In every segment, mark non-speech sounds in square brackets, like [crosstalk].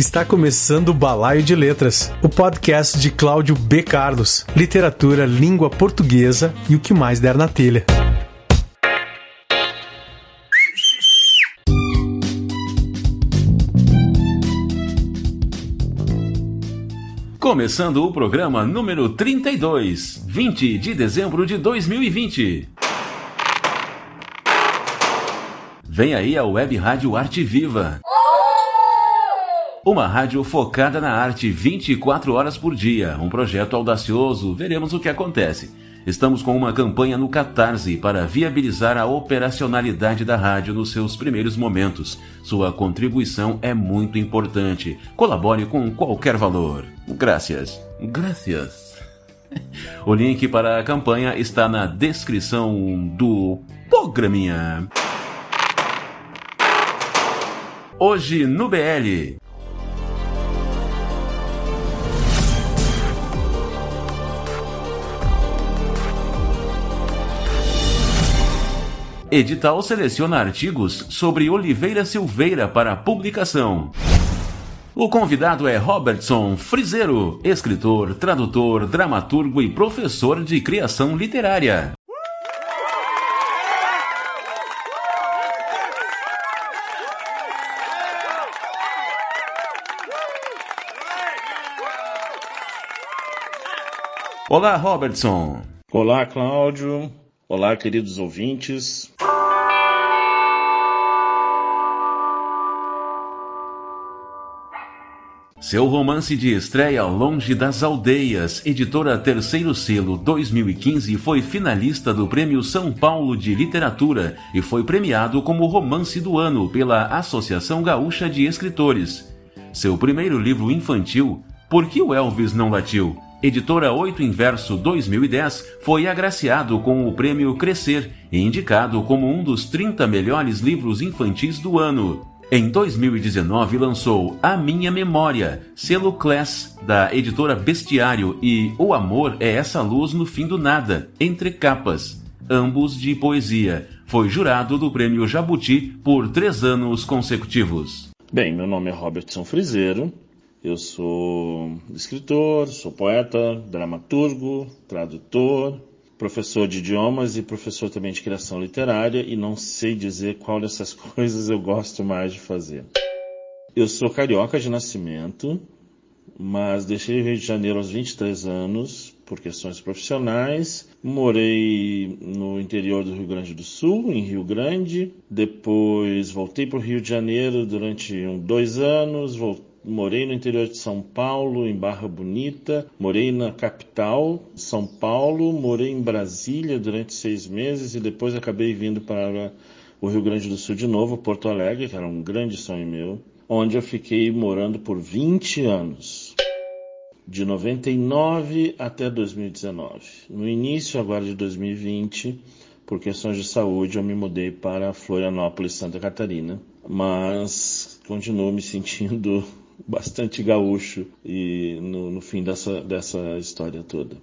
Está começando o Balaio de Letras, o podcast de Cláudio B. Carlos, literatura, língua portuguesa e o que mais der na telha. Começando o programa número 32, 20 de dezembro de 2020. Vem aí a Web Rádio Arte Viva. Uma rádio focada na arte 24 horas por dia, um projeto audacioso, veremos o que acontece. Estamos com uma campanha no Catarse para viabilizar a operacionalidade da rádio nos seus primeiros momentos. Sua contribuição é muito importante. Colabore com qualquer valor. Graças. Graças. O link para a campanha está na descrição do programinha. Hoje no BL. Edital seleciona artigos sobre Oliveira Silveira para publicação. O convidado é Robertson Frizeiro, escritor, tradutor, dramaturgo e professor de criação literária. Olá, Robertson. Olá, Cláudio. Olá, queridos ouvintes. Seu romance de estreia Longe das Aldeias, editora Terceiro Selo 2015, foi finalista do Prêmio São Paulo de Literatura e foi premiado como romance do ano pela Associação Gaúcha de Escritores. Seu primeiro livro infantil, Por que o Elvis não latiu? Editora 8 Inverso 2010, foi agraciado com o prêmio Crescer e indicado como um dos 30 melhores livros infantis do ano. Em 2019 lançou A Minha Memória, selo Class da editora Bestiário e O Amor é essa luz no fim do nada, entre capas, ambos de poesia. Foi jurado do prêmio Jabuti por três anos consecutivos. Bem, meu nome é Robertson Frizeiro, eu sou escritor, sou poeta, dramaturgo, tradutor, professor de idiomas e professor também de criação literária e não sei dizer qual dessas [laughs] coisas eu gosto mais de fazer. Eu sou carioca de nascimento, mas deixei o Rio de Janeiro aos 23 anos por questões profissionais. Morei no interior do Rio Grande do Sul, em Rio Grande. Depois voltei para o Rio de Janeiro durante um, dois anos. Voltei morei no interior de São Paulo, em Barra Bonita, morei na capital, São Paulo, morei em Brasília durante seis meses e depois acabei vindo para o Rio Grande do Sul de novo, Porto Alegre, que era um grande sonho meu, onde eu fiquei morando por 20 anos. De 99 até 2019. No início agora de 2020, por questões de saúde, eu me mudei para Florianópolis, Santa Catarina, mas continuo me sentindo bastante gaúcho e no, no fim dessa, dessa história toda.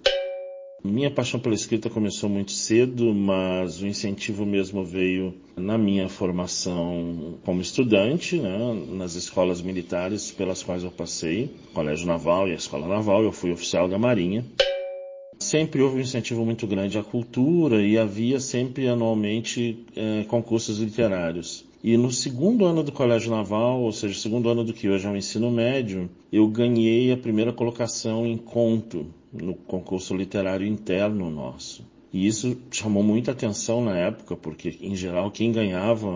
Minha paixão pela escrita começou muito cedo, mas o incentivo mesmo veio na minha formação como estudante, né, nas escolas militares pelas quais eu passei, Colégio Naval e a Escola Naval, eu fui oficial da Marinha. Sempre houve um incentivo muito grande à cultura e havia sempre anualmente eh, concursos literários. E no segundo ano do Colégio Naval, ou seja, segundo ano do que hoje é o ensino médio, eu ganhei a primeira colocação em conto no concurso literário interno nosso. E isso chamou muita atenção na época, porque, em geral, quem ganhava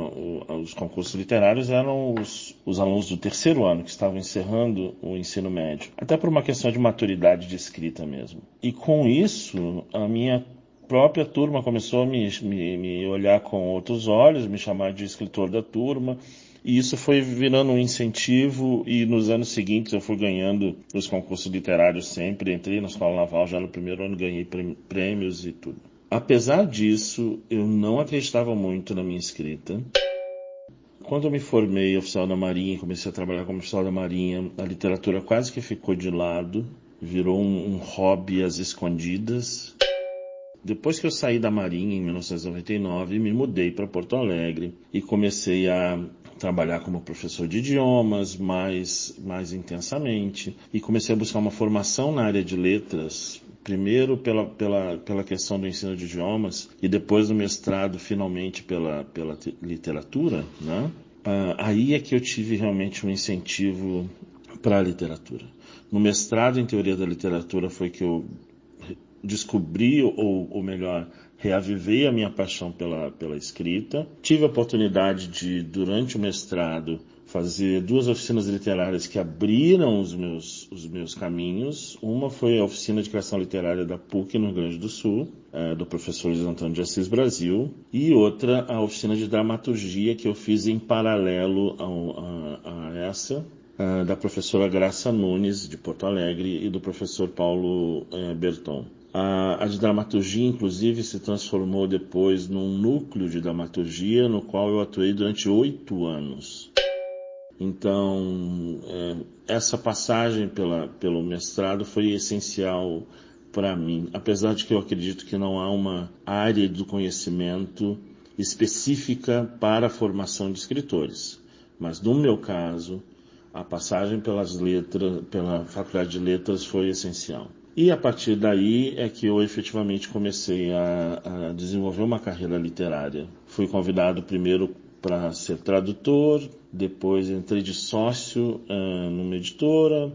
os concursos literários eram os, os, alunos do terceiro ano, que estavam encerrando o ensino médio. Até por uma questão de maturidade de escrita mesmo. E com isso, a minha própria turma começou a me, me, me olhar com outros olhos, me chamar de escritor da turma. E isso foi virando um incentivo e nos anos seguintes eu fui ganhando os concursos literários sempre. Entrei na Escola Naval já no primeiro ano, ganhei prêmios e tudo. Apesar disso, eu não acreditava muito na minha escrita. Quando eu me formei oficial da Marinha, comecei a trabalhar como oficial da Marinha, a literatura quase que ficou de lado, virou um, um hobby às escondidas. Depois que eu saí da Marinha em 1999, me mudei para Porto Alegre e comecei a trabalhar como professor de idiomas mais, mais intensamente e comecei a buscar uma formação na área de letras primeiro pela, pela, pela questão do ensino de idiomas e depois no mestrado finalmente pela, pela literatura, né? Ah, aí é que eu tive realmente um incentivo para a literatura. No mestrado em teoria da literatura foi que eu descobri, ou, ou melhor, reavivei a minha paixão pela, pela escrita. Tive a oportunidade de, durante o mestrado, fazer duas oficinas literárias que abriram os meus, os meus caminhos. Uma foi a oficina de criação literária da PUC no Rio Grande do Sul, é, do professor Luiz Antônio de Assis Brasil, e outra a oficina de dramaturgia que eu fiz em paralelo a, a, a essa, é, da professora Graça Nunes, de Porto Alegre, e do professor Paulo é, Berton. A, a dramaturgia, inclusive, se transformou depois num núcleo de dramaturgia no qual eu atuei durante oito anos. Então, é, essa passagem pela, pelo mestrado foi essencial para mim, apesar de que eu acredito que não há uma área do conhecimento específica para a formação de escritores. Mas no meu caso, a passagem pelas letras, pela faculdade de letras foi essencial. E a partir daí é que eu efetivamente comecei a, a desenvolver uma carreira literária. Fui convidado primeiro para ser tradutor, depois entrei de sócio uh, numa editora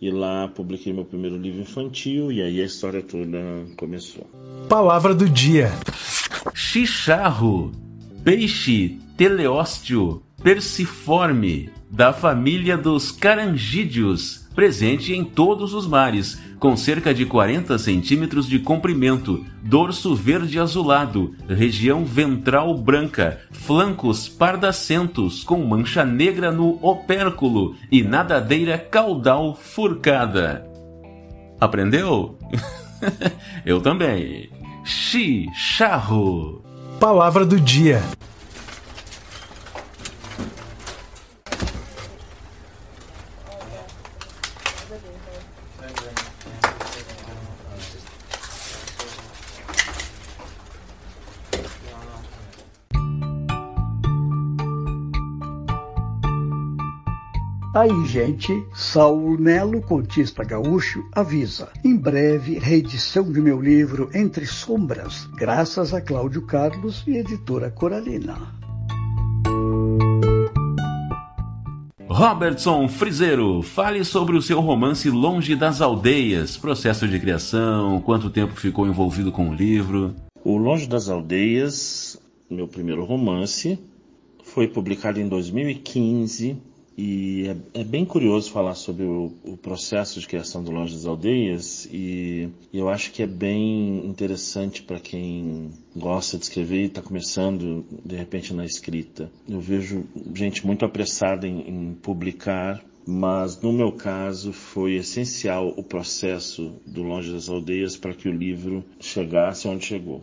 e lá publiquei meu primeiro livro infantil e aí a história toda começou. Palavra do dia: Chicharro, peixe teleósteo persiforme da família dos carangídeos, presente em todos os mares com cerca de 40 centímetros de comprimento, dorso verde azulado, região ventral branca, flancos pardacentos com mancha negra no opérculo e nadadeira caudal furcada. Aprendeu? [laughs] Eu também. Chicharro. Palavra do dia. Aí, gente, Saulo Melo, contista gaúcho, avisa. Em breve, reedição de meu livro Entre Sombras, graças a Cláudio Carlos e editora Coralina. Robertson Frizeiro, fale sobre o seu romance Longe das Aldeias, processo de criação, quanto tempo ficou envolvido com o livro. O Longe das Aldeias, meu primeiro romance, foi publicado em 2015 e é, é, bem curioso falar sobre o, o, processo de criação do Longe das Aldeias e eu acho que é bem interessante para quem gosta de escrever e está começando de repente na escrita. Eu vejo gente muito apressada em, em publicar mas no meu caso foi essencial o processo do Longe das Aldeias para que o livro chegasse onde chegou.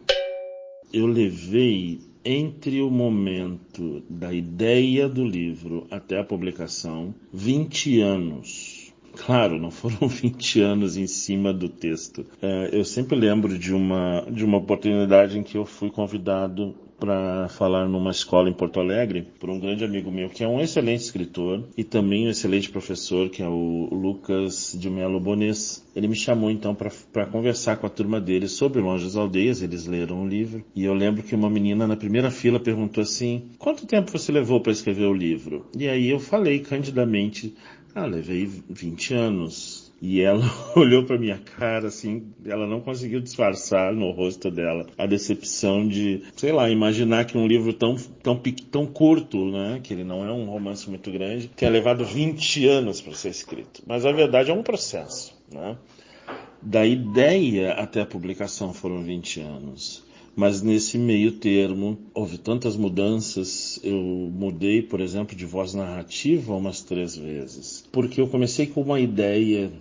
Eu levei entre o momento da ideia do livro até a publicação, 20 anos. Claro, não foram [laughs] 20 anos em cima do texto. É, eu sempre lembro de uma, de uma oportunidade em que eu fui convidado para falar numa escola em Porto Alegre por um grande amigo meu que é um excelente escritor e também um excelente professor que é o Lucas de Melo Bones. Ele me chamou então para conversar com a turma dele sobre Longe das Aldeias. Eles leram o livro e eu lembro que uma menina na primeira fila perguntou assim: "Quanto tempo você levou para escrever o livro?" E aí eu falei candidamente: "Ah, levei 20 anos." E ela [laughs] olhou para minha cara assim, ela não conseguiu disfarçar no rosto dela a decepção de, sei lá, imaginar que um livro tão, tão, tão curto, né, que ele não é um romance muito grande, tenha levado 20 anos para ser escrito. Mas a verdade é um processo, né? Da ideia até a publicação foram 20 anos. Mas nesse meio termo houve tantas mudanças. Eu mudei, por exemplo, de voz narrativa umas três vezes. Porque eu comecei com uma ideia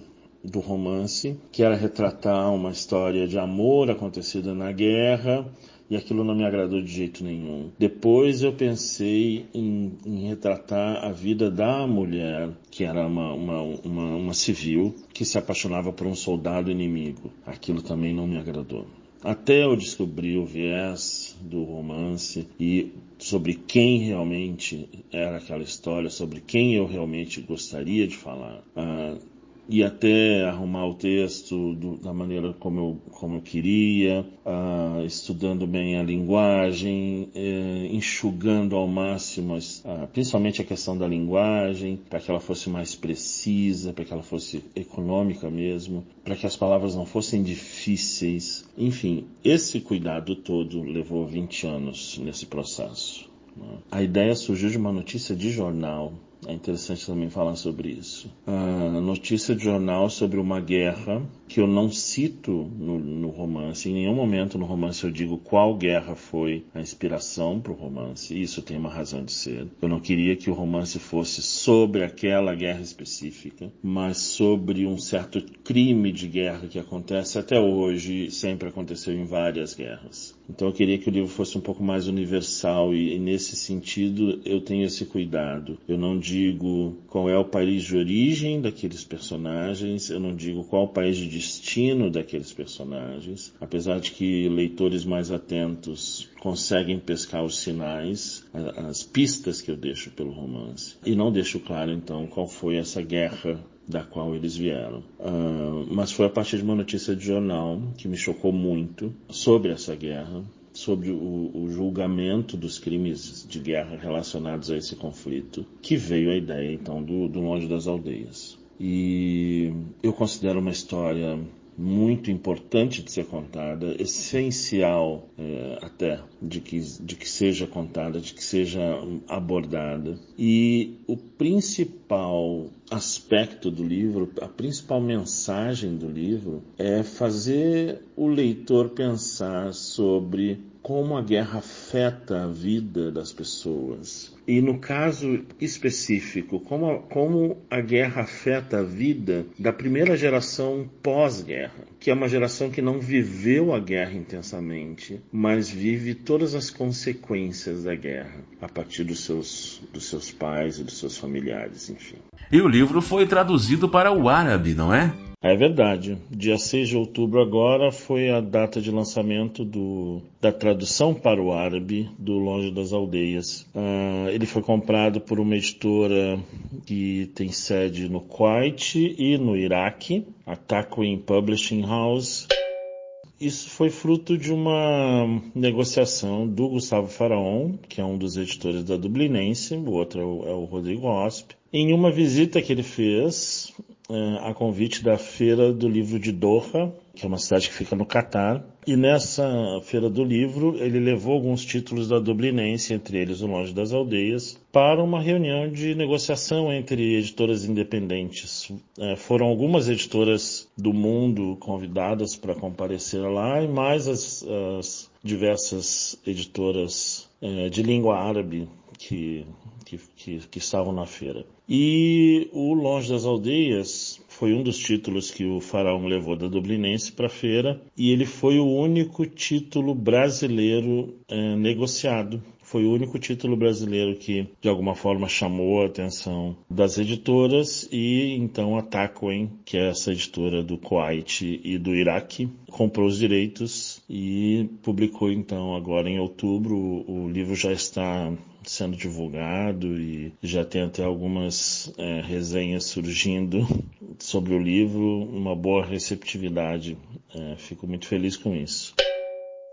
do romance, que era retratar uma história de amor acontecida na guerra, e aquilo não me agradou de jeito nenhum. Depois eu pensei em, em retratar a vida da mulher, que era uma, uma, uma, uma civil, que se apaixonava por um soldado inimigo. Aquilo também não me agradou. Até eu descobri o viés do romance e sobre quem realmente era aquela história, sobre quem eu realmente gostaria de falar. Uh, e até arrumar o texto do, da maneira como eu, como eu queria, uh, estudando bem a linguagem, uh, enxugando ao máximo, uh, principalmente a questão da linguagem, para que ela fosse mais precisa, para que ela fosse econômica mesmo, para que as palavras não fossem difíceis. Enfim, esse cuidado todo levou 20 anos nesse processo. Né? A ideia surgiu de uma notícia de jornal é interessante também falar sobre isso. A notícia de jornal sobre uma guerra que eu não cito no, no, romance. Em nenhum momento no romance eu digo qual guerra foi a inspiração para o romance. Isso tem uma razão de ser. Eu não queria que o romance fosse sobre aquela guerra específica, mas sobre um certo crime de guerra que acontece até hoje, sempre aconteceu em várias guerras. Então eu queria que o livro fosse um pouco mais universal e, e nesse sentido eu tenho esse cuidado. Eu não digo qual é o país de origem daqueles personagens, eu não digo qual o país de destino daqueles personagens, apesar de que leitores mais atentos conseguem pescar os sinais, as pistas que eu deixo pelo romance. E não deixo claro então qual foi essa guerra da qual eles vieram. Uh, mas foi a partir de uma notícia de jornal que me chocou muito sobre essa guerra, sobre o, o, julgamento dos crimes de guerra relacionados a esse conflito, que veio a ideia então do, do Longe das Aldeias. E eu considero uma história muito importante de ser contada, essencial é, até de que, de que seja contada, de que seja abordada. E o principal aspecto do livro, a principal mensagem do livro é fazer o leitor pensar sobre como a guerra afeta a vida das pessoas. E no caso específico, como a, como a guerra afeta a vida da primeira geração pós-guerra, que é uma geração que não viveu a guerra intensamente, mas vive todas as consequências da guerra a partir dos seus, dos seus pais e dos seus familiares, enfim. E o livro foi traduzido para o árabe, não é? É verdade. Dia 6 de outubro agora foi a data de lançamento do, da tradução para o árabe do Longe das Aldeias. Uh, ele foi comprado por uma editora que tem sede no Kuwait e no Iraque, a Takwin Publishing House. Isso foi fruto de uma negociação do Gustavo Faraon, que é um dos editores da Dublinense, o outro é o, é o Rodrigo Osp, em uma visita que ele fez a convite da Feira do Livro de Doha, que é uma cidade que fica no Catar. E nessa Feira do Livro, ele levou alguns títulos da Dublinense, entre eles O Longe das Aldeias, para uma reunião de negociação entre editoras independentes. É, foram algumas editoras do mundo convidadas para comparecer lá, e mais as, as diversas editoras é, de língua árabe que, que, que, que estavam na feira. E o Longe das Aldeias foi um dos títulos que o Faraó levou da Dublinense para a feira e ele foi o único título brasileiro é, negociado. Foi o único título brasileiro que, de alguma forma, chamou a atenção das editoras e então a Taquen, que é essa editora do Kuwait e do Iraque, comprou os direitos e publicou então agora em outubro. O livro já está sendo divulgado e já tem até algumas é, resenhas surgindo [laughs] sobre o livro, uma boa receptividade. É, fico muito feliz com isso.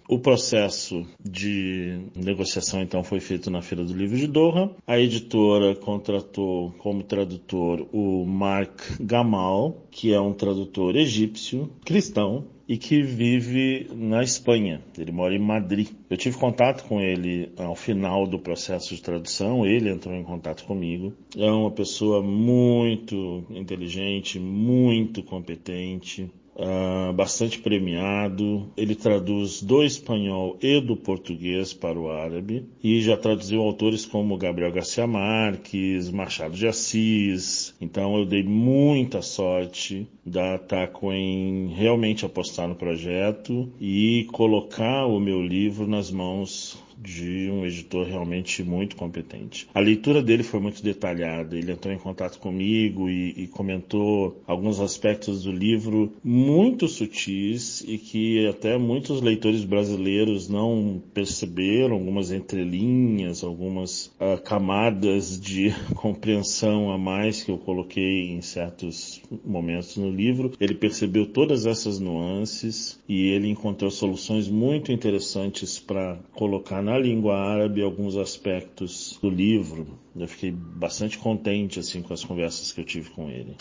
O processo de negociação então foi feito na Feira do Livro de Doha. A editora contratou como tradutor o Mark Gamal, que é um tradutor egípcio cristão e que vive na Espanha. Ele mora em Madrid. Eu tive contato com ele ao final do processo de tradução, ele entrou em contato comigo. É uma pessoa muito inteligente, muito competente, Uh, bastante premiado. Ele traduz do espanhol e do português para o árabe e já traduziu autores como Gabriel Garcia Marques, Machado de Assis. Então eu dei muita sorte da Taco em realmente apostar no projeto e colocar o meu livro nas mãos de um editor realmente muito competente. A leitura dele foi muito detalhada, ele entrou em contato comigo e, e comentou alguns aspectos do livro muito sutis e que até muitos leitores brasileiros não perceberam, algumas entrelinhas, algumas uh, camadas de [laughs] compreensão a mais que eu coloquei em certos momentos no livro. Ele percebeu todas essas nuances e ele encontrou soluções muito interessantes para colocar na língua árabe alguns aspectos do livro. Eu fiquei bastante contente assim com as conversas que eu tive com ele.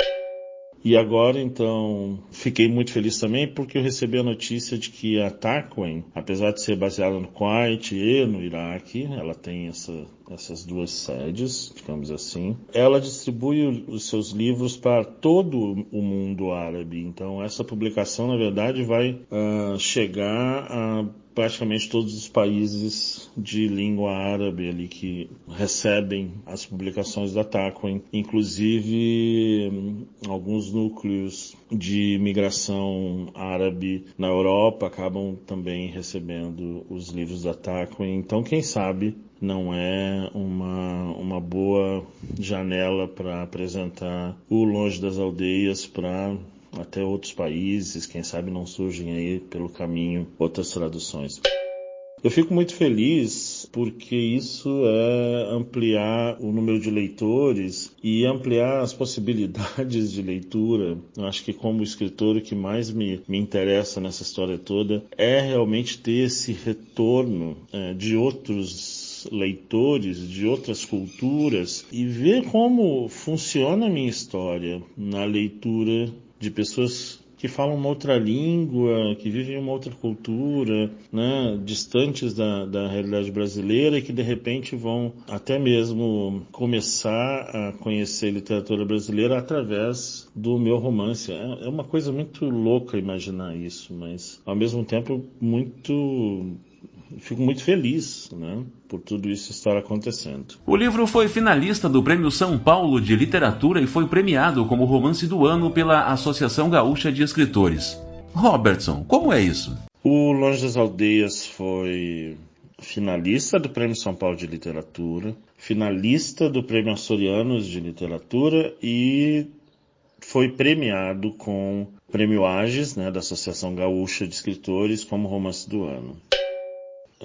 E agora, então, fiquei muito feliz também porque eu recebi a notícia de que a Tarquin, apesar de ser baseada no Kuwait e no Iraque, ela tem essa, essas duas sedes, digamos assim, ela distribui os seus livros para todo o mundo árabe. Então, essa publicação, na verdade, vai uh, chegar a praticamente todos os países de língua árabe ali que recebem as publicações da Tarquin, inclusive hum, alguns núcleos de migração árabe na Europa acabam também recebendo os livros da Tarquin. Então, quem sabe não é uma, uma boa janela para apresentar o Longe das Aldeias para até outros países, quem sabe não surgem aí pelo caminho outras traduções. Eu fico muito feliz porque isso é ampliar o número de leitores e ampliar as possibilidades de leitura. Eu acho que como escritor o que mais me, me interessa nessa história toda é realmente ter esse retorno é, de outros leitores de outras culturas e ver como funciona a minha história na leitura de pessoas que falam uma outra língua, que vivem uma outra cultura, né, distantes da, da realidade brasileira e que de repente vão até mesmo começar a conhecer literatura brasileira através do meu romance. É, é uma coisa muito louca imaginar isso, mas ao mesmo tempo muito fico muito feliz, né? Por tudo isso estar acontecendo. O livro foi finalista do Prêmio São Paulo de Literatura e foi premiado como romance do ano pela Associação Gaúcha de Escritores. Robertson, como é isso? O Longe das Aldeias foi finalista do Prêmio São Paulo de Literatura, finalista do Prêmio Açorianos de Literatura e foi premiado com o Prêmio Ages, né, da Associação Gaúcha de Escritores, como romance do ano.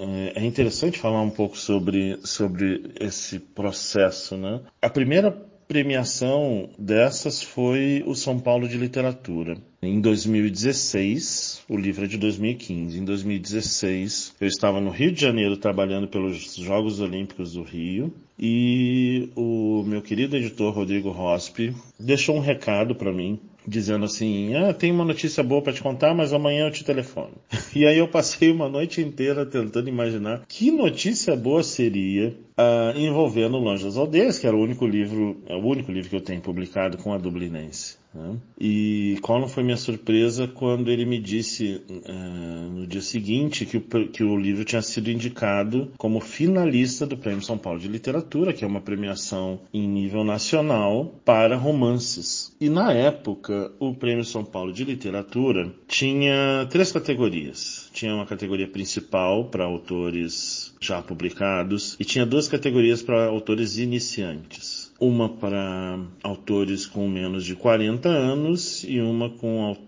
É, é interessante falar um pouco sobre, sobre esse processo, né? A primeira premiação dessas foi o São Paulo de Literatura. Em 2016, o livro é de 2015. Em 2016, eu estava no Rio de Janeiro trabalhando pelos Jogos Olímpicos do Rio e o meu querido editor Rodrigo Rospi deixou um recado para mim dizendo assim: Ah, tem uma notícia boa para te contar, mas amanhã eu te telefono. [laughs] E aí eu passei uma noite inteira tentando imaginar que notícia boa seria uh, envolvendo Longe das Aldeias, que era o único livro, é o único livro que eu tenho publicado com a Dublinense. Né? E qual não foi minha surpresa quando ele me disse uh, no dia seguinte que o, que o livro tinha sido indicado como finalista do Prêmio São Paulo de Literatura, que é uma premiação em nível nacional para romances. E na época, o Prêmio São Paulo de Literatura tinha três categorias. Tinha uma categoria principal para autores já publicados e tinha duas categorias para autores iniciantes uma para autores com menos de 40 anos e uma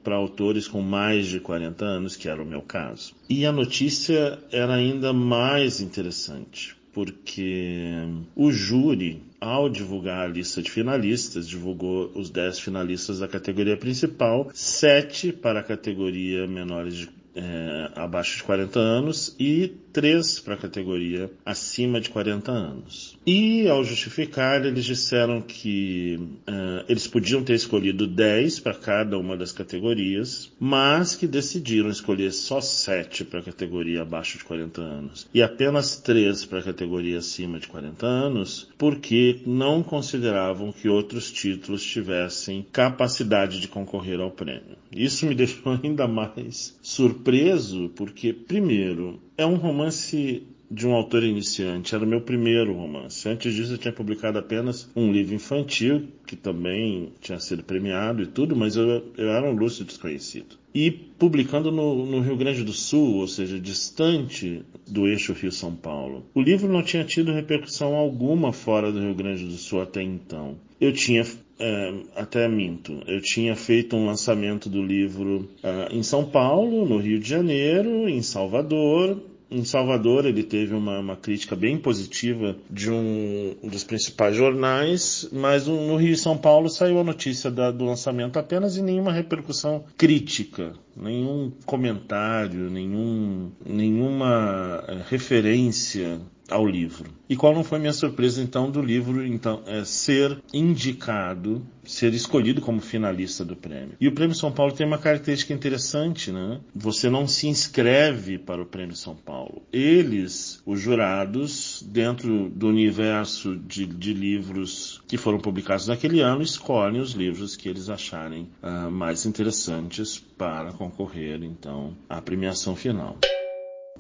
para autores com mais de 40 anos, que era o meu caso. E a notícia era ainda mais interessante, porque o júri, ao divulgar a lista de finalistas, divulgou os 10 finalistas da categoria principal, 7 para a categoria menores de é, abaixo de 40 anos e três para a categoria acima de 40 anos. E ao justificar, eles disseram que uh, eles podiam ter escolhido 10 para cada uma das categorias, mas que decidiram escolher só 7 para a categoria abaixo de 40 anos e apenas 3 para a categoria acima de 40 anos, porque não consideravam que outros títulos tivessem capacidade de concorrer ao prêmio. Isso me [laughs] deixou ainda mais surpreso, porque, primeiro, é um romance de um autor iniciante. Era o meu primeiro romance. Antes disso, eu tinha publicado apenas um livro infantil, que também tinha sido premiado e tudo, mas eu, eu era um lúcido desconhecido. E publicando no, no, Rio Grande do Sul, ou seja, distante do eixo Rio-São Paulo. O livro não tinha tido repercussão alguma fora do Rio Grande do Sul até então. Eu tinha é, até minto. Eu tinha feito um lançamento do livro uh, em São Paulo, no Rio de Janeiro, em Salvador, em Salvador, ele teve uma, uma crítica bem positiva de um, dos principais jornais, mas no Rio e São Paulo saiu a notícia da, do lançamento apenas e nenhuma repercussão crítica, nenhum comentário, nenhum, nenhuma eh, referência ao livro. E qual não foi minha surpresa então do livro então é, ser indicado, ser escolhido como finalista do prêmio. E o Prêmio São Paulo tem uma característica interessante, né? Você não se inscreve para o Prêmio São Paulo. Eles, os jurados, dentro do universo de, de livros que foram publicados naquele ano, escolhem os livros que eles acharem uh, mais interessantes para concorrer então à premiação final.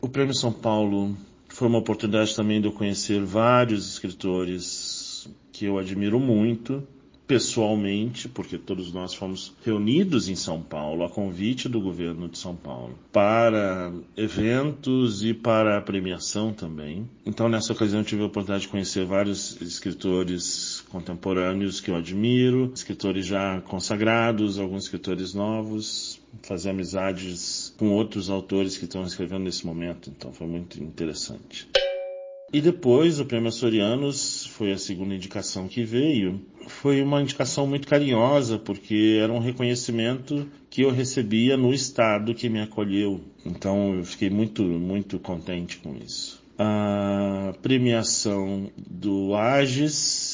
O Prêmio São Paulo foi uma oportunidade também de eu conhecer vários escritores que eu admiro muito pessoalmente, porque todos nós fomos reunidos em São Paulo a convite do governo de São Paulo para eventos e para a premiação também. Então, nessa ocasião, tive a oportunidade de conhecer vários escritores contemporâneos que eu admiro, escritores já consagrados, alguns escritores novos, fazer amizades com outros autores que estão escrevendo nesse momento, então foi muito interessante. E depois o Prêmio Açorianos foi a segunda indicação que veio. Foi uma indicação muito carinhosa, porque era um reconhecimento que eu recebia no estado que me acolheu. Então eu fiquei muito, muito contente com isso. A premiação do Agis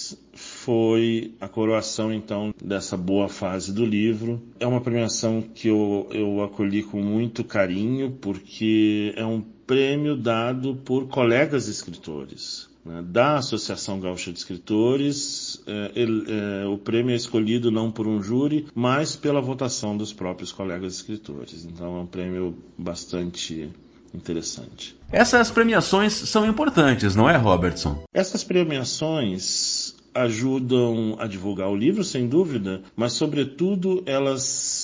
foi a coroação então dessa boa fase do livro. É uma premiação que eu, eu acolhi com muito carinho, porque é um prêmio dado por colegas escritores. Né? Da Associação Gaúcha de Escritores, é, ele, é, o prêmio é escolhido não por um júri, mas pela votação dos próprios colegas escritores. Então é um prêmio bastante interessante. Essas premiações são importantes, não é, Robertson? Essas premiações ajudam a divulgar o livro, sem dúvida, mas, sobretudo, elas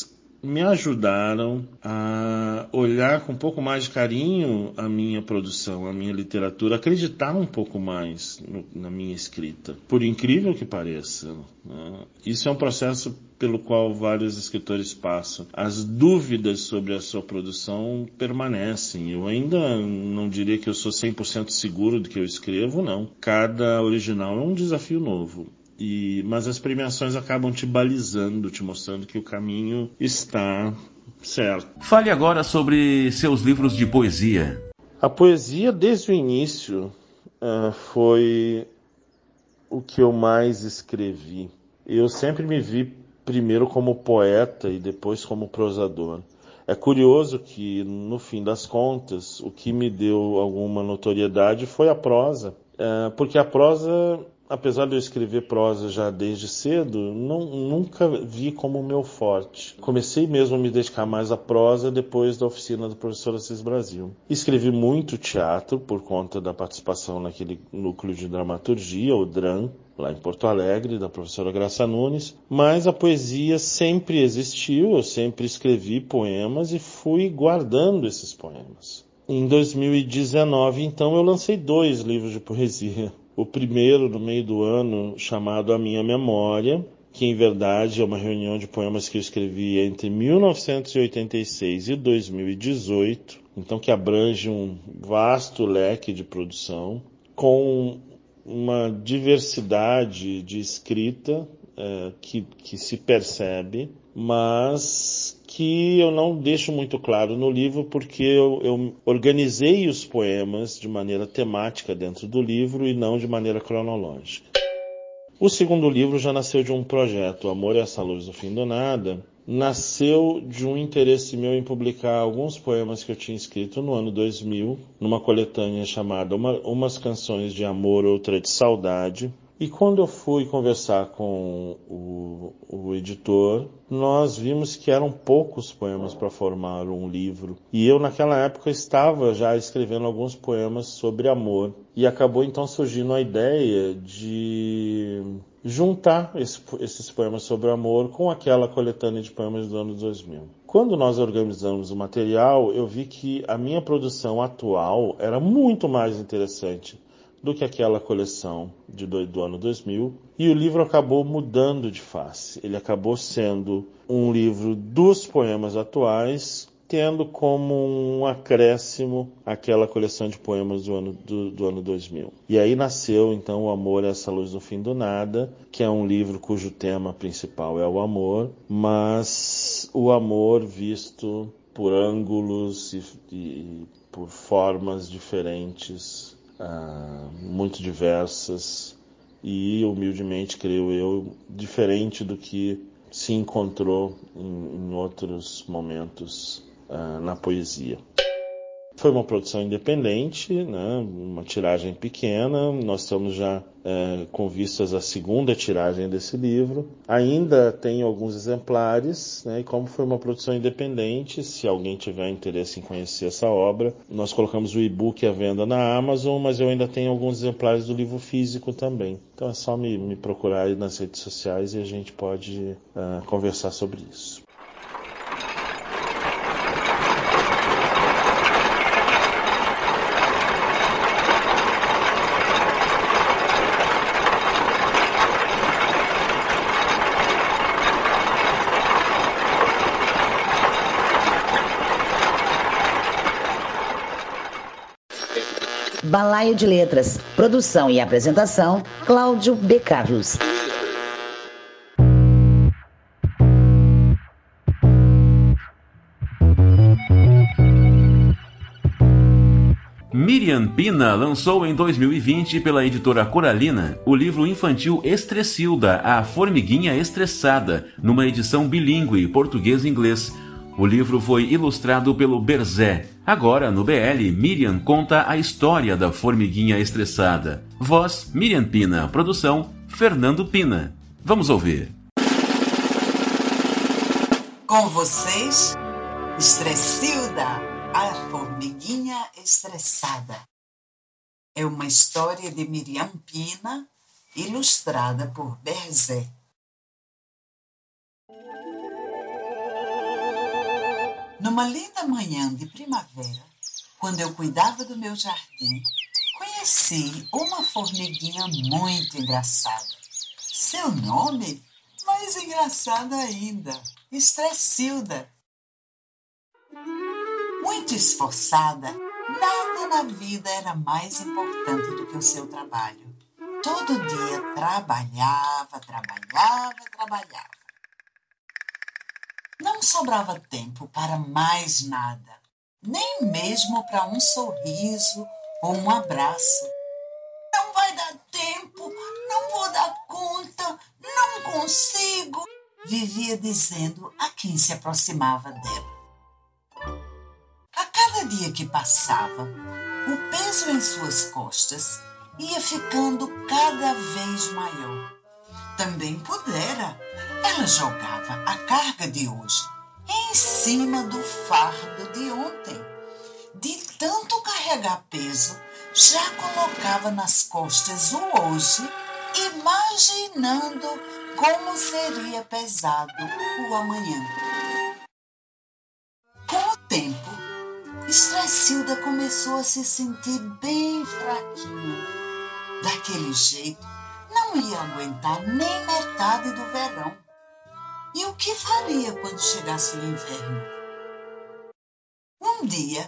me ajudaram a olhar com um pouco mais de carinho a minha produção, a minha literatura, acreditar um pouco mais no, na minha escrita, por incrível que pareça. Né? Isso é um processo pelo qual vários escritores passam. As dúvidas sobre a sua produção permanecem. Eu ainda não diria que eu sou 100% seguro do que eu escrevo, não. Cada original é um desafio novo. E, mas as premiações acabam te balizando, te mostrando que o caminho está certo. Fale agora sobre seus livros de poesia. A poesia, desde o início, uh, foi o que eu mais escrevi. Eu sempre me vi primeiro como poeta e depois como prosador. É curioso que, no fim das contas, o que me deu alguma notoriedade foi a prosa, uh, porque a prosa apesar de eu escrever prosa já desde cedo, não, nunca vi como meu forte. Comecei mesmo a me dedicar mais à prosa depois da oficina do professor Assis Brasil. Escrevi muito teatro por conta da participação naquele núcleo de dramaturgia, o DRAM, lá em Porto Alegre, da professora Graça Nunes, mas a poesia sempre existiu, eu sempre escrevi poemas e fui guardando esses poemas. Em 2019, então, eu lancei dois livros de poesia o primeiro no meio do ano chamado A Minha Memória, que em verdade é uma reunião de poemas que eu escrevi entre 1986 e 2018, então que abrange um vasto leque de produção, com uma diversidade de escrita é, que, que se percebe, mas que eu não deixo muito claro no livro porque eu, eu, organizei os poemas de maneira temática dentro do livro e não de maneira cronológica. O segundo livro já nasceu de um projeto, Amor é essa luz do fim do nada, nasceu de um interesse meu em publicar alguns poemas que eu tinha escrito no ano 2000, numa coletânea chamada Uma, Umas Canções de Amor, Outra de Saudade, E quando eu fui conversar com o, o editor, nós vimos que eram poucos poemas para formar um livro. E eu, naquela época, estava já escrevendo alguns poemas sobre amor. E acabou então surgindo a ideia de juntar esse, esses poemas sobre amor com aquela coletânea de poemas do ano 2000. Quando nós organizamos o material, eu vi que a minha produção atual era muito mais interessante do que aquela coleção de do, do, ano 2000. E o livro acabou mudando de face. Ele acabou sendo um livro dos poemas atuais, tendo como um acréscimo aquela coleção de poemas do ano, do, do ano 2000. E aí nasceu então O Amor é essa luz no fim do nada, que é um livro cujo tema principal é o amor, mas o amor visto por ângulos e, e por formas diferentes ah, muito diversas e, humildemente, creio eu, diferente do que se encontrou em, em outros momentos ah, na poesia. Foi uma produção independente, né, uma tiragem pequena. Nós estamos já é, com vistas à segunda tiragem desse livro. Ainda tem alguns exemplares, né, e como foi uma produção independente, se alguém tiver interesse em conhecer essa obra, nós colocamos o e-book à venda na Amazon, mas eu ainda tenho alguns exemplares do livro físico também. Então é só me, me procurar aí nas redes sociais e a gente pode uh, conversar sobre isso. Balaio de Letras. Produção e apresentação: Cláudio B. Carlos. Miriam Pina lançou em 2020 pela editora Coralina o livro infantil Estressilda, a Formiguinha Estressada, numa edição bilíngue português-inglês o livro foi ilustrado pelo Berzé. Agora, no BL, Miriam conta a história da formiguinha estressada. Voz: Miriam Pina. Produção: Fernando Pina. Vamos ouvir. Com vocês, Estressilda, a formiguinha estressada. É uma história de Miriam Pina, ilustrada por Berzé. Numa linda manhã de primavera, quando eu cuidava do meu jardim, conheci uma formiguinha muito engraçada. Seu nome? Mais engraçado ainda, Estressilda. Muito esforçada, nada na vida era mais importante do que o seu trabalho. Todo dia trabalhava, trabalhava, trabalhava. Não sobrava tempo para mais nada, nem mesmo para um sorriso ou um abraço. Não vai dar tempo, não vou dar conta, não consigo, vivia dizendo a quem se aproximava dela. A cada dia que passava, o peso em suas costas ia ficando cada vez maior. Também pudera ela jogava a carga de hoje em cima do fardo de ontem. De tanto carregar peso, já colocava nas costas o hoje, imaginando como seria pesado o amanhã. Com o tempo, Estressilda começou a se sentir bem fraquinha. Daquele jeito, não ia aguentar nem metade do verão. E o que faria quando chegasse o inverno? Um dia,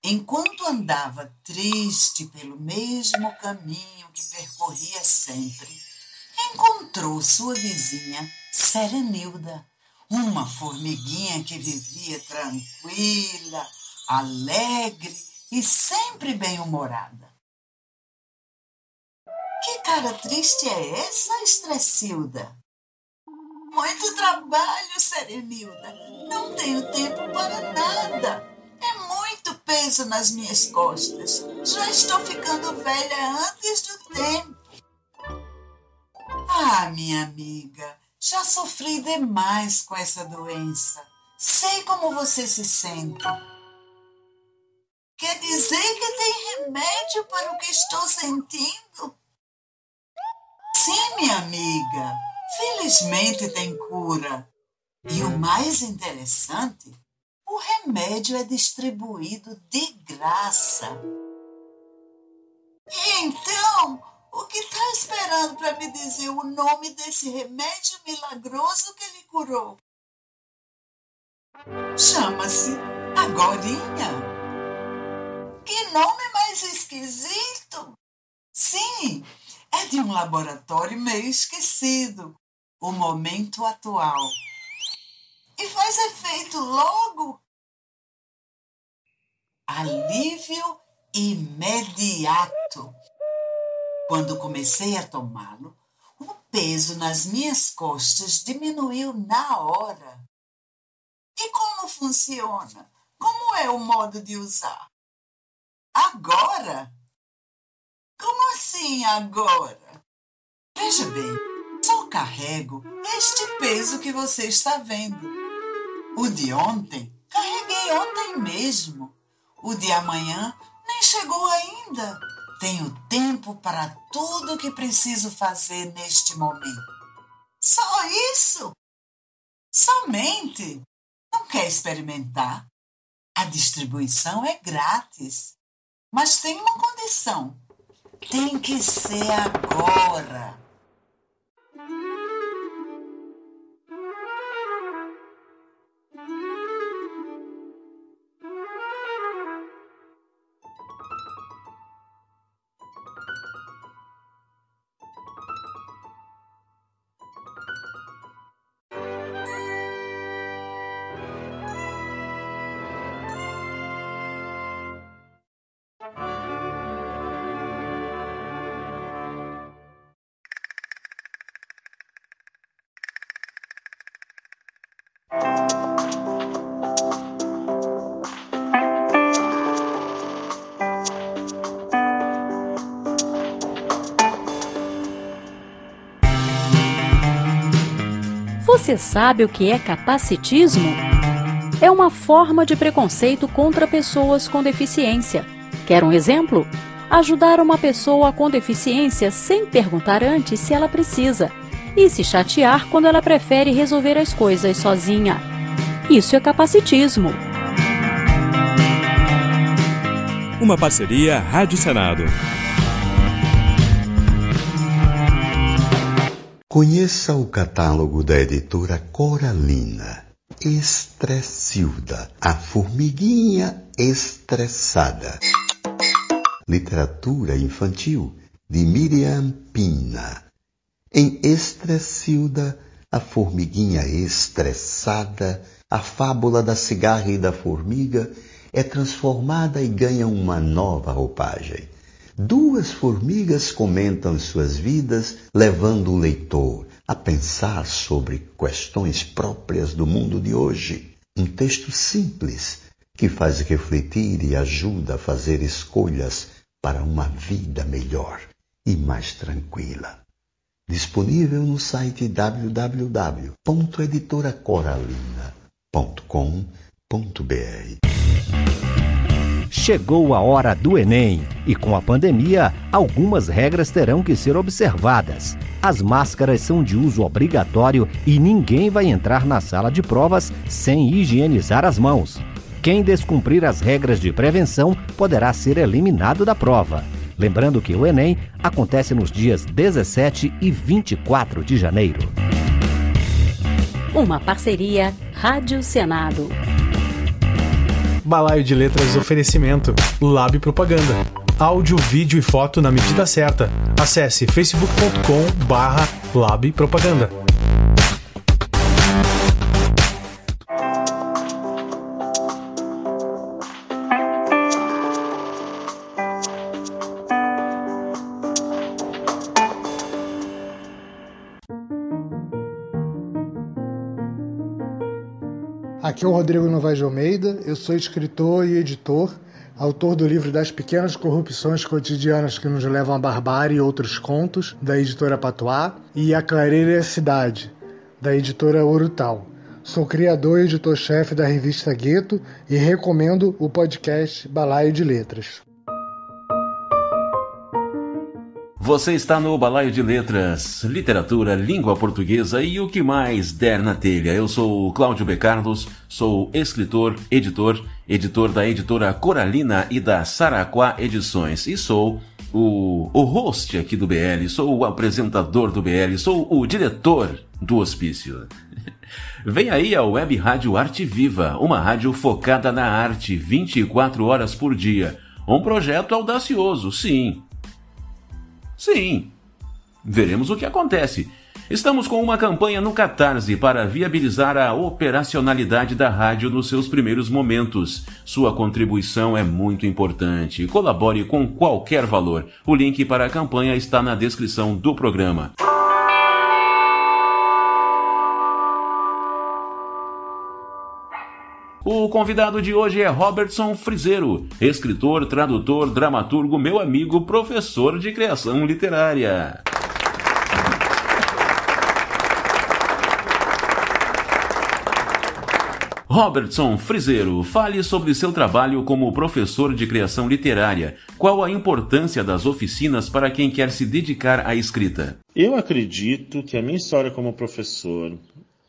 enquanto andava triste pelo mesmo caminho que percorria sempre, encontrou sua vizinha Serenilda, uma formiguinha que vivia tranquila, alegre e sempre bem-humorada. Que cara triste é essa, Estressilda? Muito trabalho, Serenilda. Não tenho tempo para nada. É muito peso nas minhas costas. Já estou ficando velha antes do tempo. Ah, minha amiga, já sofri demais com essa doença. Sei como você se sente. Quer dizer que tem remédio para o que estou sentindo? Sim, minha amiga. Felizmente tem cura. E o mais interessante, o remédio é distribuído de graça. E então, o que está esperando para me dizer o nome desse remédio milagroso que lhe curou? Chama-se Agorinha. Que nome mais esquisito! Sim, é de um laboratório meio esquecido, o momento atual. E faz efeito logo. Alívio imediato. Quando comecei a tomá-lo, o peso nas minhas costas diminuiu na hora. E como funciona? Como é o modo de usar? Agora? Como assim agora? Veja bem, carrego este peso que você está vendo. O de ontem, carreguei ontem mesmo. O de amanhã nem chegou ainda. Tenho tempo para tudo o que preciso fazer neste momento. Só isso? Somente? Não quer experimentar? A distribuição é grátis. Mas tem uma condição. Tem que ser agora. Você sabe o que é capacitismo? É uma forma de preconceito contra pessoas com deficiência. Quer um exemplo? Ajudar uma pessoa com deficiência sem perguntar antes se ela precisa e se chatear quando ela prefere resolver as coisas sozinha. Isso é capacitismo. Uma parceria Rádio Senado. Conheça o catálogo da editora Coralina. Estressilda, a formiguinha estressada. Literatura infantil de Miriam Pina. Em Estressilda, a formiguinha estressada, a fábula da cigarra e da formiga é transformada e ganha uma nova roupagem. Duas formigas comentam suas vidas, levando o leitor a pensar sobre questões próprias do mundo de hoje. Um texto simples que faz refletir e ajuda a fazer escolhas para uma vida melhor e mais tranquila. Disponível no site www.editoracoralina.com.br. Chegou a hora do Enem e com a pandemia, algumas regras terão que ser observadas. As máscaras são de uso obrigatório e ninguém vai entrar na sala de provas sem higienizar as mãos. Quem descumprir as regras de prevenção poderá ser eliminado da prova. Lembrando que o Enem acontece nos dias 17 e 24 de janeiro. Uma parceria Rádio Senado. Balaio de Letras Oferecimento Lab Propaganda. Áudio, vídeo e foto na medida certa. Acesse facebook.com barra Lab Propaganda. Aqui é o Rodrigo Novaes de Almeida, eu sou escritor e editor. autor do livro Das Pequenas Corrupções Cotidianas que Nos Levam à Barbárie e Outros Contos, da editora Patois, e A Clareira e a Cidade, da editora Orutal. Sou criador e editor-chefe da revista Gueto e recomendo o podcast Balaio de Letras. Você está no Balaio de Letras, literatura, língua portuguesa e o que mais der na telha. Eu sou Cláudio B. Carlos, sou escritor, editor, editor da editora Coralina e da Saraquá Edições e sou o, o host aqui do BL, sou o apresentador do BL, sou o diretor do hospício. [laughs] Vem aí a Web Rádio Arte Viva, uma rádio focada na arte 24 horas por dia. Um projeto audacioso, sim, Sim. Veremos o que acontece. Estamos com uma campanha no Catarse para viabilizar a operacionalidade da rádio nos seus primeiros momentos. Sua contribuição é muito importante. Colabore com qualquer valor. O link para a campanha está na descrição do programa. O convidado de hoje é Robertson Frizeiro, escritor, tradutor, dramaturgo, meu amigo, professor de criação literária. Robertson Frizeiro, fale sobre seu trabalho como professor de criação literária. Qual a importância das oficinas para quem quer se dedicar à escrita? Eu acredito que a minha história como professor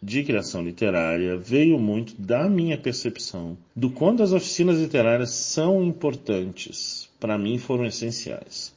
de criação literária veio muito da minha percepção do quanto as oficinas literárias são importantes. Para mim, foram essenciais.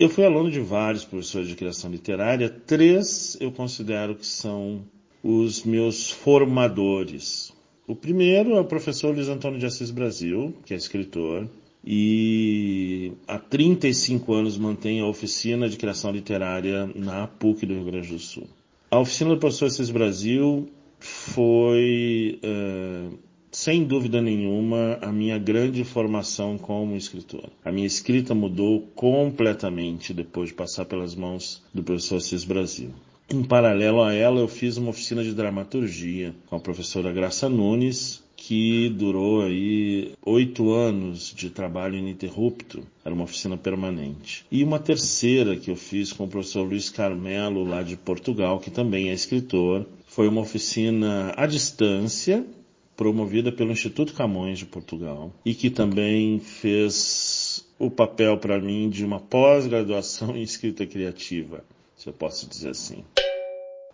Eu fui aluno de vários professores de criação literária, três eu considero que são os meus formadores. O primeiro é o professor Luiz Antônio de Assis Brasil, que é escritor, e há 35 anos mantém a oficina de criação literária na PUC do Rio Grande do Sul. A oficina do professor Assis Brasil foi, uh, sem dúvida nenhuma, a minha grande formação como escritor. A minha escrita mudou completamente depois de passar pelas mãos do professor Assis Brasil. Em paralelo a ela, eu fiz uma oficina de dramaturgia com a professora Graça Nunes, que durou aí oito anos de trabalho ininterrupto, era uma oficina permanente. E uma terceira que eu fiz com o professor Luiz Carmelo, lá de Portugal, que também é escritor, foi uma oficina à distância, promovida pelo Instituto Camões de Portugal, e que também fez o papel para mim de uma pós-graduação em escrita criativa, se eu posso dizer assim.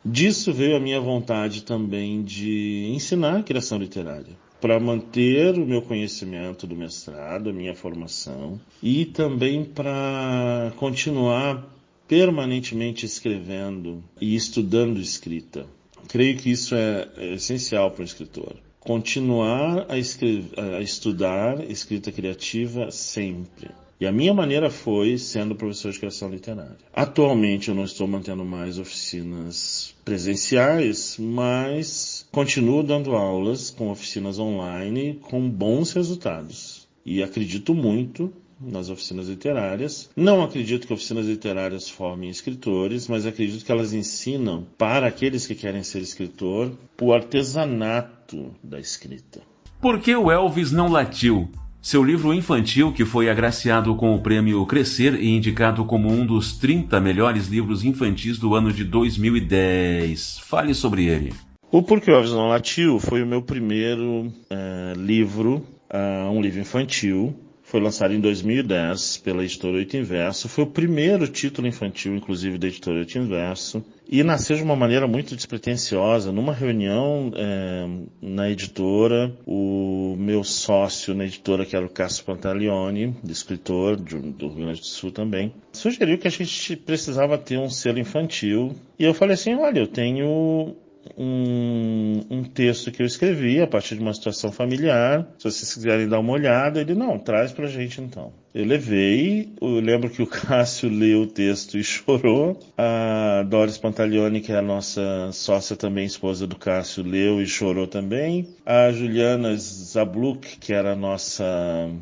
Disso veio a minha vontade também de ensinar criação literária, para manter o meu conhecimento do mestrado, a minha formação, e também para continuar permanentemente escrevendo e estudando escrita. Creio que isso é, é essencial para o escritor. Continuar a, a estudar escrita criativa sempre e a minha maneira foi sendo professor de criação literária. Atualmente eu não estou mantendo mais oficinas presenciais, mas continuo dando aulas com oficinas online com bons resultados. E acredito muito nas oficinas literárias. Não acredito que oficinas literárias formem escritores, mas acredito que elas ensinam para aqueles que querem ser escritor o artesanato da escrita. Por que o Elvis não latiu? Seu livro infantil, que foi agraciado com o prêmio Crescer e indicado como um dos 30 melhores livros infantis do ano de 2010. Fale sobre ele. O Porquê Elvis Não Latiu foi o meu primeiro é, livro, uh, um livro infantil, foi lançado em 2010 pela editora Oito Inverso. Foi o primeiro título infantil, inclusive, da editora Oito Inverso. E nasceu de uma maneira muito despretensiosa. Numa reunião é, na editora, o meu sócio na editora, que era o Cássio Pantaleone, escritor do Rio Grande do Sul também, sugeriu que a gente precisava ter um selo infantil. E eu falei assim: olha, eu tenho um, um, texto que eu escrevi a partir de uma situação familiar. Se vocês quiserem dar uma olhada, ele não, traz pra gente então. Eu levei, eu lembro que o [laughs] Cássio leu o texto e chorou. A Doris Pantaleone, que é a nossa sócia também, esposa do Cássio, leu e chorou também. A Juliana Zabluk, que era a nossa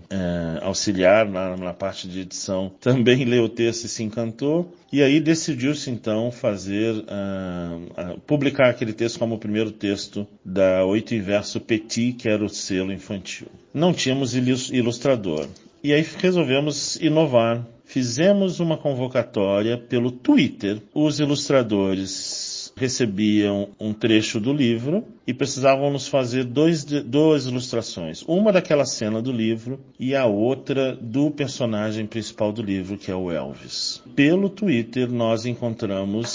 é, auxiliar na, na parte de edição, também leu o texto e se encantou. E aí decidiu-se então fazer, uh, uh, publicar aquele texto como o primeiro texto da Oito Inverso Petit, que era o selo infantil. Não tínhamos ilustrador. E aí resolvemos inovar. Fizemos uma convocatória pelo Twitter. Os ilustradores recebiam um trecho do livro e precisavam nos fazer dois, duas ilustrações. Uma daquela cena do livro e a outra do personagem principal do livro, que é o Elvis. Pelo Twitter, nós encontramos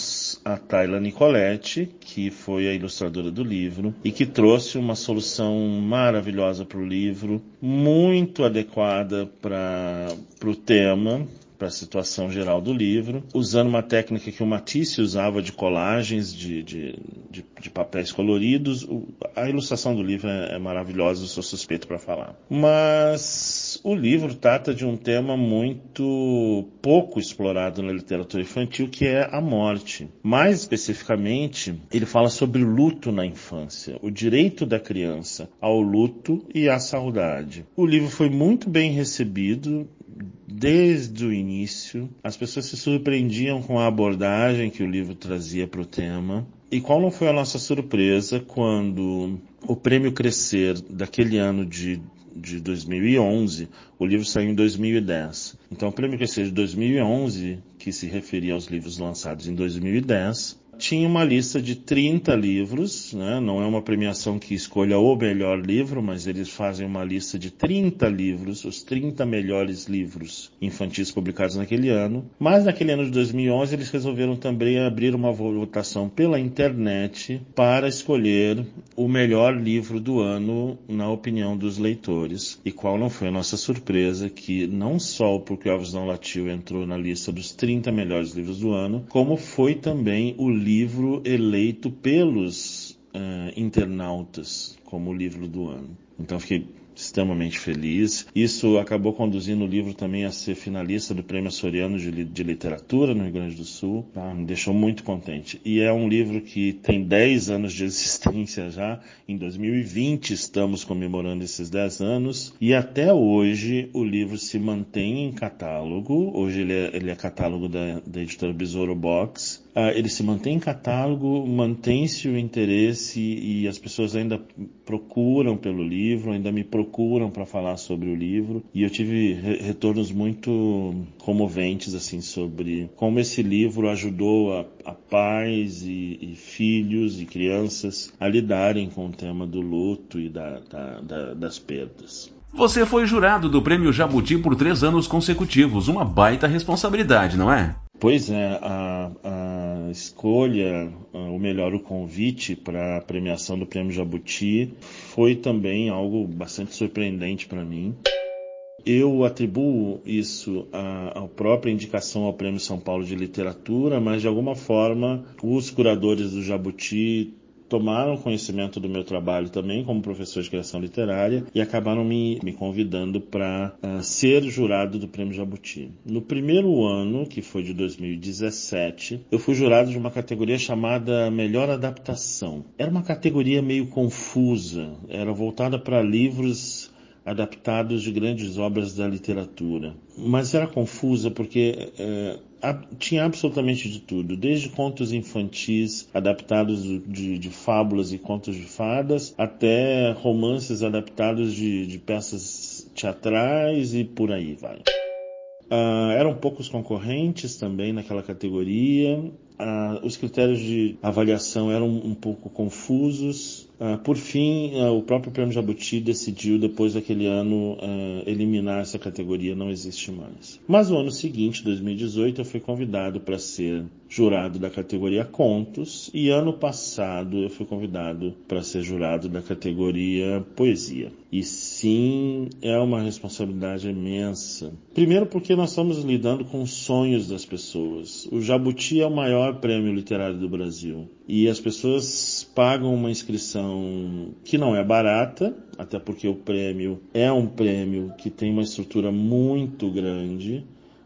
a Tayla Nicoletti, que foi a ilustradora do livro e que trouxe uma solução maravilhosa para o livro, muito adequada para o tema, para a situação geral do livro, usando uma técnica que o Matisse usava de colagens de, de, de, de papéis coloridos. A ilustração do livro é, é maravilhosa, eu sou suspeito para falar. Mas o livro trata de um tema muito pouco explorado na literatura infantil, que é a morte. Mais especificamente, ele fala sobre luto na infância, o direito da criança ao luto e à saudade. O livro foi muito bem recebido desde o início. As pessoas se surpreendiam com a abordagem que o livro trazia para o tema. E qual não foi a nossa surpresa quando o prêmio Crescer daquele ano de, de 2011, o livro saiu em 2010. Então, o prêmio Crescer de 2011, que se referia aos livros lançados em 2010, tinha uma lista de 30 livros, né? não é uma premiação que escolha o melhor livro, mas eles fazem uma lista de 30 livros, os 30 melhores livros infantis publicados naquele ano. Mas naquele ano de 2011 eles resolveram também abrir uma votação pela internet para escolher o melhor livro do ano na opinião dos leitores. E qual não foi a nossa surpresa que não só porque o Elvis Não Latiu entrou na lista dos 30 melhores livros do ano, como foi também o livro livro eleito pelos uh, internautas como livro do ano. Então fiquei extremamente feliz. Isso acabou conduzindo o livro também a ser finalista do Prêmio Soriano de, de Literatura no Rio Grande do Sul. Tá? Me deixou muito contente. E é um livro que tem 10 anos de [laughs] existência já. Em 2020 estamos comemorando esses 10 anos. E até hoje o livro se mantém em catálogo. Hoje ele é, ele é catálogo da, da editora Besouro Box. Uh, ele se mantém em catálogo, mantém-se o interesse e as pessoas ainda procuram pelo livro, ainda me procuram para falar sobre o livro e eu tive re retornos muito comoventes assim sobre como esse livro ajudou a, a pais e, e, filhos e crianças a lidarem com o tema do luto e da, da, da, das perdas. Você foi jurado do Prêmio Jabuti por três anos consecutivos, uma baita responsabilidade, não é? Pois é, a, a escolha, ou melhor, o convite para a premiação do Prêmio Jabuti foi também algo bastante surpreendente para mim. Eu atribuo isso à, à, própria indicação ao Prêmio São Paulo de Literatura, mas de alguma forma os curadores do Jabuti tomaram conhecimento do meu trabalho também como professor de criação literária e acabaram me, me convidando para uh, ah, ser jurado do Prêmio Jabuti. No primeiro ano, que foi de 2017, eu fui jurado de uma categoria chamada Melhor Adaptação. Era uma categoria meio confusa, era voltada para livros adaptados de grandes obras da literatura. Mas era confusa porque é, tinha absolutamente de tudo, desde contos infantis adaptados de, de, fábulas e contos de fadas, até romances adaptados de, de peças teatrais e por aí vai. Uh, eram poucos concorrentes também naquela categoria. Uh, os critérios de avaliação eram um pouco confusos. Uh, por fim, uh, o próprio Prêmio Jabuti decidiu, depois daquele ano, uh, eliminar essa categoria, não existe mais. Mas no ano seguinte, 2018, eu fui convidado para ser jurado da categoria Contos e ano passado eu fui convidado para ser jurado da categoria Poesia. E sim, é uma responsabilidade imensa. Primeiro porque nós estamos lidando com os sonhos das pessoas. O Jabuti é o maior prêmio literário do Brasil. E as pessoas pagam uma inscrição que não é barata, até porque o prêmio é um prêmio que tem uma estrutura muito grande.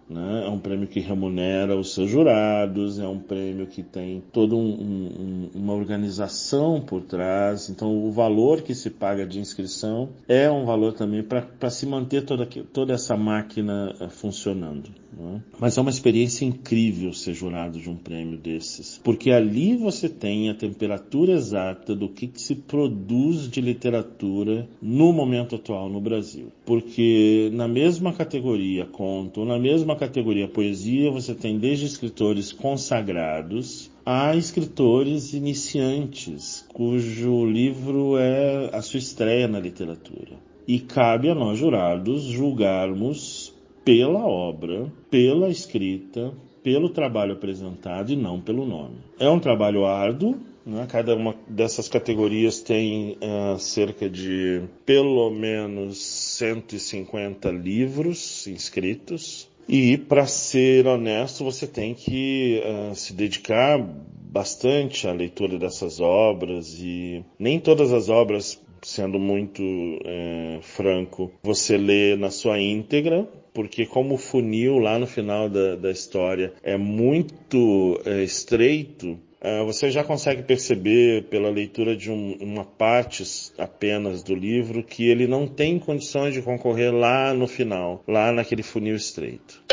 Né? É um prêmio que remunera os seus jurados, é um prêmio que tem toda um, um, uma organização por trás. Então, o valor que se paga de inscrição é um valor também para se manter toda, toda essa máquina eh, funcionando. Né? Mas é uma experiência incrível ser jurado de um prêmio desses, porque ali você tem a temperatura exata do que, que se produz de literatura no momento atual no Brasil. Porque na mesma categoria conto, na mesma categoria poesia, você tem desde escritores consagrados a escritores iniciantes, cujo livro é a sua estreia na literatura. E cabe a nós jurados julgarmos pela obra, pela escrita, pelo trabalho apresentado e não pelo nome. É um trabalho árduo, né? cada uma dessas categorias tem uh, cerca de pelo menos 150 livros inscritos. E, para ser honesto, você tem que uh, se dedicar bastante à leitura dessas obras e nem todas as obras, sendo muito é, franco, você lê na sua íntegra, porque como o funil lá no final da, da história é muito é, estreito, você já consegue perceber pela leitura de um, uma parte apenas do livro que ele não tem condições de concorrer lá no final, lá naquele funil estreito.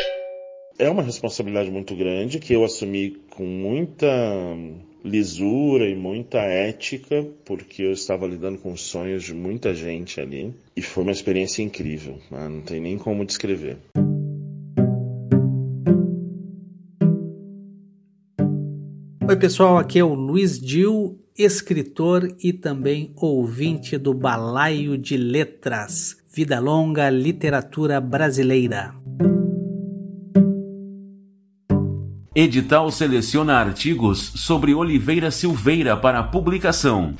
É uma responsabilidade muito grande que eu assumi com muita lisura e muita ética, porque eu estava lidando com os sonhos de muita gente ali. E foi uma experiência incrível, né? não tem nem como descrever. Oi, pessoal, aqui é o Luiz Dil, escritor e também ouvinte do Balaio de Letras. Vida longa, literatura brasileira. Edital seleciona artigos sobre Oliveira Silveira para publicação.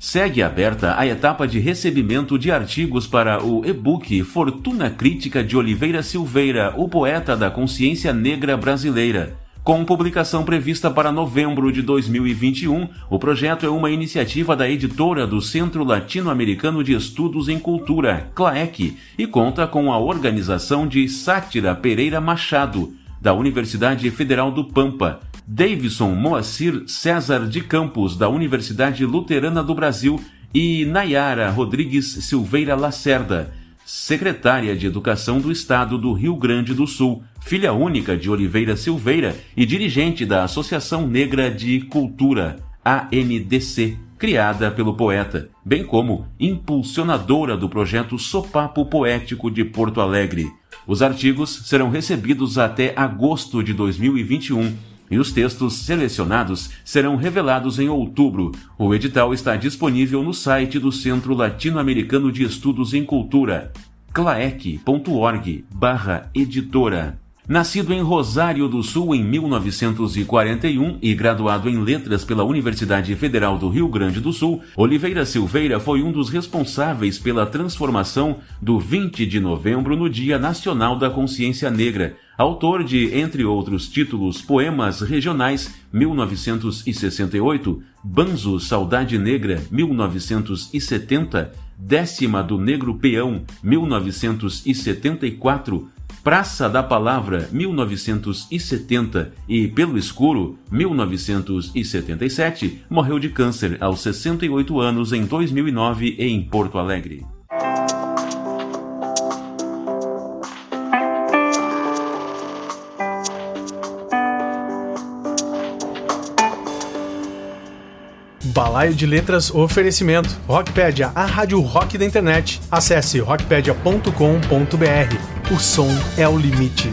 Segue aberta a etapa de recebimento de artigos para o e-book Fortuna Crítica de Oliveira Silveira, o poeta da consciência negra brasileira. Com publicação prevista para novembro de 2021, o projeto é uma iniciativa da editora do Centro Latino-Americano de Estudos em Cultura, CLAEC, e conta com a organização de Sátira Pereira Machado da Universidade Federal do Pampa, Davidson Moacir César de Campos, da Universidade Luterana do Brasil, e Nayara Rodrigues Silveira Lacerda, secretária de Educação do Estado do Rio Grande do Sul, filha única de Oliveira Silveira e dirigente da Associação Negra de Cultura, ANDC, criada pelo poeta, bem como impulsionadora do projeto Sopapo Poético de Porto Alegre. Os artigos serão recebidos até agosto de 2021 e os textos selecionados serão revelados em outubro. O edital está disponível no site do Centro Latino-Americano de Estudos em Cultura, claec.org/editora. Nascido em Rosário do Sul em 1941 e graduado em Letras pela Universidade Federal do Rio Grande do Sul, Oliveira Silveira foi um dos responsáveis pela transformação do 20 de novembro no Dia Nacional da Consciência Negra, autor de, entre outros títulos, poemas regionais 1968, Banzo Saudade Negra 1970, Décima do Negro Peão 1974, Praça da Palavra, 1970 e Pelo Escuro, 1977, morreu de câncer aos 68 anos em 2009 em Porto Alegre. Balaio de Letras Oferecimento. Rockpedia, a rádio rock da internet. Acesse rockpedia.com.br. O som é o limite.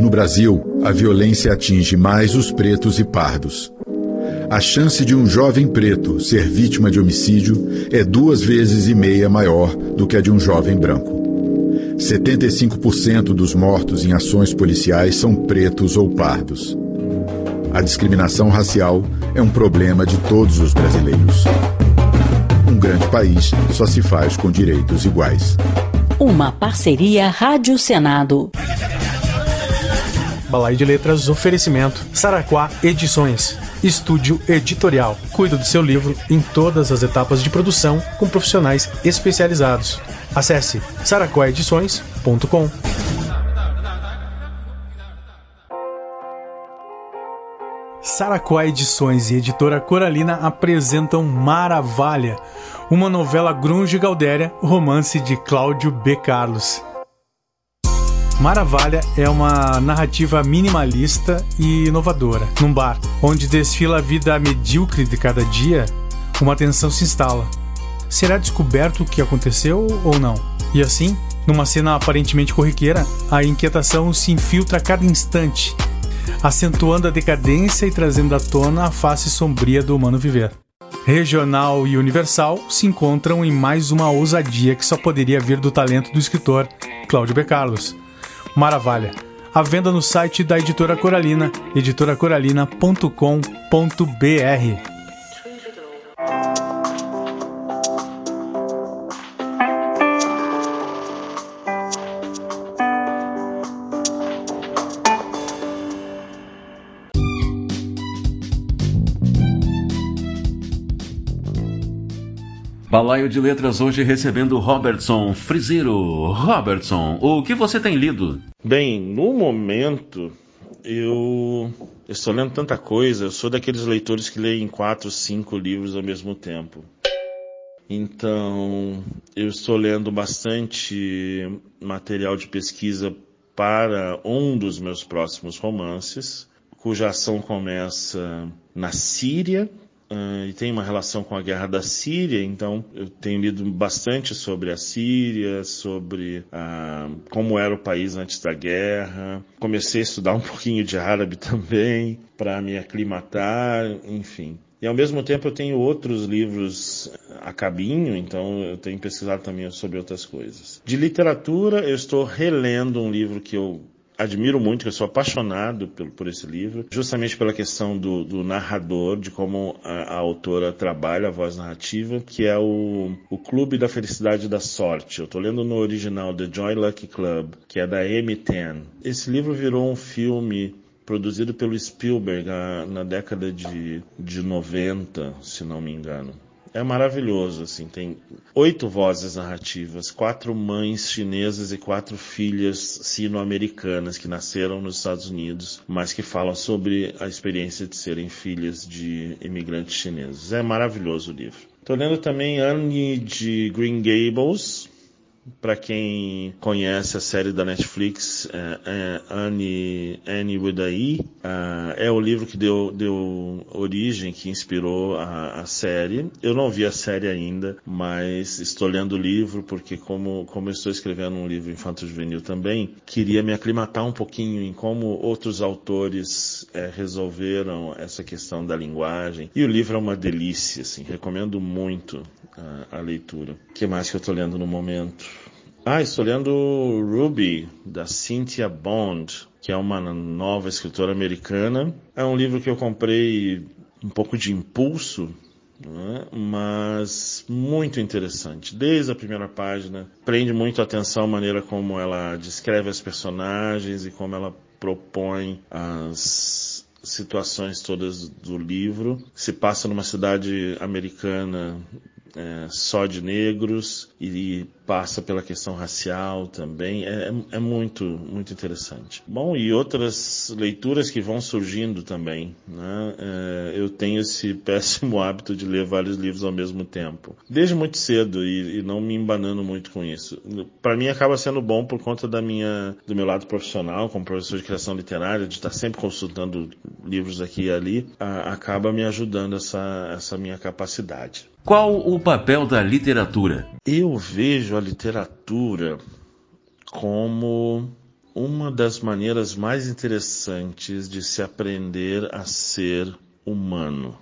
No Brasil, a violência atinge mais os pretos e pardos. A chance de um jovem preto ser vítima de homicídio é duas vezes e meia maior do que a de um jovem branco. 75% dos mortos em ações policiais são pretos ou pardos. A discriminação racial é um problema de todos os brasileiros. Um grande país só se faz com direitos iguais. Uma parceria Rádio Senado. Balaio de Letras, oferecimento. Saraquá Edições. Estúdio Editorial. Cuida do seu livro em todas as etapas de produção com profissionais especializados. Acesse saraquaedições.com. Saraquá Edições e Editora Coralina apresentam Maravalha, uma novela grunge galdéria, romance de Cláudio B. Carlos. Maravalha é uma narrativa minimalista e inovadora. Num bar, onde desfila a vida medíocre de cada dia, uma tensão se instala. Será descoberto o que aconteceu ou não? E assim, numa cena aparentemente corriqueira, a inquietação se infiltra a cada instante, acentuando a decadência e trazendo à tona a face sombria do humano viver. Regional e Universal se encontram em mais uma ousadia que só poderia vir do talento do escritor Cláudio B. Carlos. Maravalha. À venda no site da editora Coralina, editoracoralina.com.br. Balaio de Letras hoje recebendo Robertson Frizeiro. Robertson, o que você tem lido? Bem, no momento eu estou lendo tanta coisa, eu sou daqueles leitores que leem quatro, cinco livros ao mesmo tempo. Então, eu estou lendo bastante material de pesquisa para um dos meus próximos romances, cuja ação começa na Síria, Uh, e tem uma relação com a guerra da Síria, então eu tenho lido bastante sobre a Síria, sobre uh, como era o país antes da guerra. Comecei a estudar um [laughs] pouquinho de árabe também, para me aclimatar, enfim. E ao mesmo tempo eu tenho outros livros a cabinho, então eu tenho pesquisado também sobre outras coisas. De literatura, eu estou relendo um livro que eu admiro muito, eu sou apaixonado por, por esse livro, justamente pela questão do, do narrador, de como a, a, autora trabalha a voz narrativa, que é o, o Clube da Felicidade da Sorte. Eu estou lendo no original The Joy Lucky Club, que é da M10. Esse livro virou um filme produzido pelo Spielberg na, na década de, de 90, se não me engano é maravilhoso, assim, tem oito vozes narrativas, quatro mães chinesas e quatro filhas sino-americanas que nasceram nos Estados Unidos, mas que falam sobre a experiência de serem filhas de imigrantes chineses. É maravilhoso o livro. Estou lendo também Anne de Green Gables, para quem conhece a série da Netflix, é, é Annie, Annie with a E, é o livro que deu, deu origem, que inspirou a, a, série. Eu não vi a série ainda, mas estou lendo o livro porque como, como estou escrevendo um livro infanto-juvenil também, queria me aclimatar um pouquinho em como outros autores é, resolveram essa questão da linguagem. E o livro é uma delícia, assim, recomendo muito a, a leitura. O que mais que eu estou lendo no momento? Ah, estou lendo Ruby, da Cynthia Bond, que é uma nova escritora americana. É um livro que eu comprei um pouco de impulso, né? mas muito interessante. Desde a primeira página, prende muito a atenção a maneira como ela descreve as personagens e como ela propõe as situações todas do livro. Se passa numa cidade americana é, só de negros e passa pela questão racial também. É, é, é, muito, muito interessante. Bom, e outras leituras que vão surgindo também. Né? É, eu tenho esse [laughs] péssimo hábito de ler vários livros ao mesmo tempo. Desde muito cedo e, e não me embanando muito com isso. Para mim acaba sendo bom por conta da minha, do meu lado profissional, como professor de criação literária, de estar sempre consultando livros aqui e ali, a, acaba me ajudando essa, essa minha capacidade. Qual o papel da literatura? Eu vejo a literatura como uma das maneiras mais interessantes de se aprender a ser humano.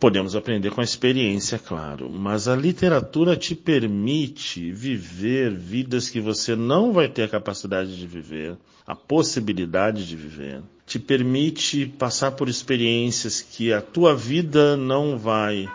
Podemos aprender com a experiência, claro, mas a literatura te permite viver vidas que você não vai ter a capacidade de viver, a possibilidade de viver. Te permite passar por experiências que a tua vida não vai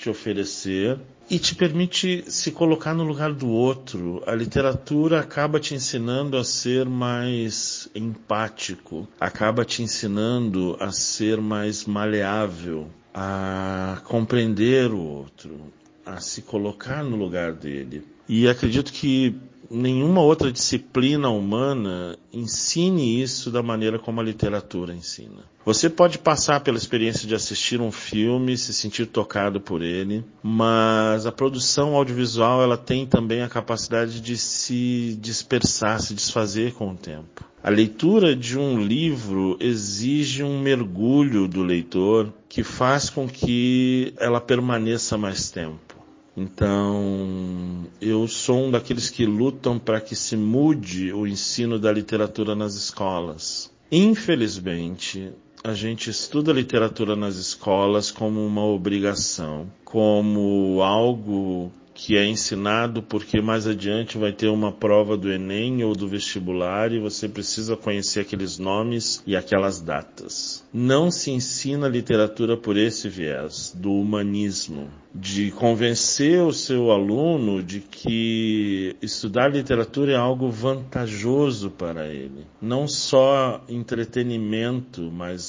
te oferecer e te permite se colocar no lugar do outro. A literatura acaba te ensinando a ser mais empático, acaba te ensinando a ser mais maleável, a compreender o outro, a se colocar no lugar dele. E acredito que nenhuma outra disciplina humana ensine isso da maneira como a literatura ensina. Você pode passar pela experiência de assistir um filme, se sentir tocado por ele, mas a produção audiovisual ela tem também a capacidade de se dispersar, se desfazer com o tempo. A leitura de um livro exige um mergulho do leitor que faz com que ela permaneça mais tempo. Então, eu sou um daqueles que lutam para que se mude o ensino da literatura nas escolas. Infelizmente, a gente estuda literatura nas escolas como uma obrigação, como algo que é ensinado porque mais adiante vai ter uma prova do Enem ou do vestibular e você precisa conhecer aqueles nomes e aquelas datas. Não se ensina literatura por esse viés do humanismo, de convencer o seu aluno de que estudar literatura é algo vantajoso para ele, não só entretenimento, mas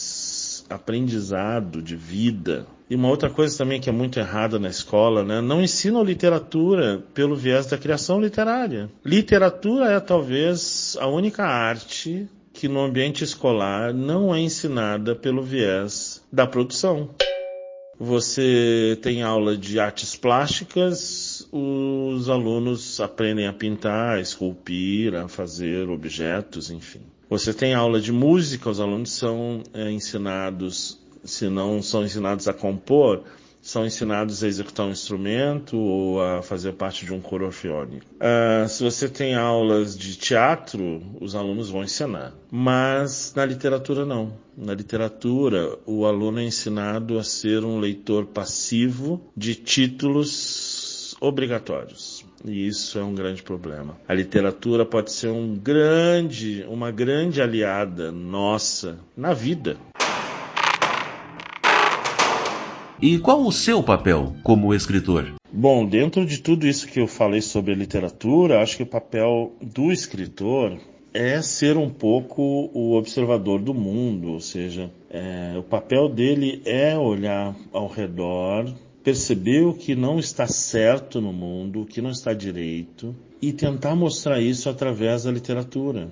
aprendizado de vida. E uma outra coisa também que é muito errada na escola, né? Não ensinam literatura pelo viés da criação literária. Literatura é talvez a única arte que no ambiente escolar não é ensinada pelo viés da produção. Você tem aula de artes plásticas, os alunos aprendem a pintar, a esculpir, a fazer objetos, enfim. Você tem aula de música, os alunos são é, ensinados se não são ensinados a compor, são ensinados a executar um instrumento ou a fazer parte de um coro orfeônico. Uh, se você tem aulas de teatro, os alunos vão ensinar. Mas na literatura não. Na literatura, o aluno é ensinado a ser um leitor passivo de títulos obrigatórios. E isso é um grande problema. A literatura pode ser um grande, uma grande aliada nossa na vida. E qual o seu papel como escritor? Bom, dentro de tudo isso que eu falei sobre a literatura, acho que o papel do escritor é ser um pouco o observador do mundo, ou seja, é, o papel dele é olhar ao redor, perceber o que não está certo no mundo, que não está direito, e tentar mostrar isso através da literatura.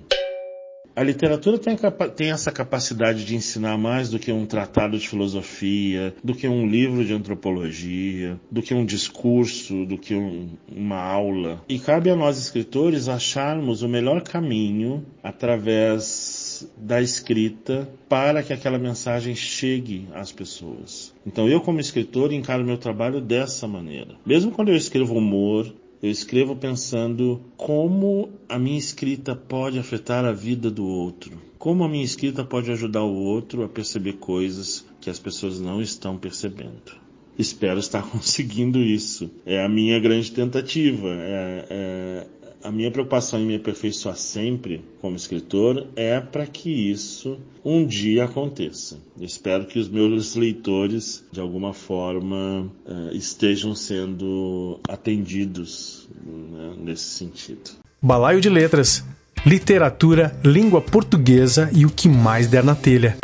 A literatura tem, tem, essa capacidade de ensinar mais do que um tratado de filosofia, do que um livro de antropologia, do que um discurso, do que um, uma aula. E cabe a nós escritores acharmos o melhor caminho através da escrita para que aquela mensagem chegue às pessoas. Então eu como escritor encaro meu trabalho dessa maneira. Mesmo quando eu escrevo humor, eu escrevo pensando como a minha escrita pode afetar a vida do outro. Como a minha escrita pode ajudar o outro a perceber coisas que as pessoas não estão percebendo. Espero estar [laughs] conseguindo isso. É a minha grande tentativa. É, é, a minha preocupação em me aperfeiçoar sempre como escritor é para que isso um dia aconteça. espero que os meus leitores, de alguma forma, uh, estejam sendo atendidos né, nesse sentido. Balaio de Letras. Literatura, língua portuguesa e o que mais der na telha.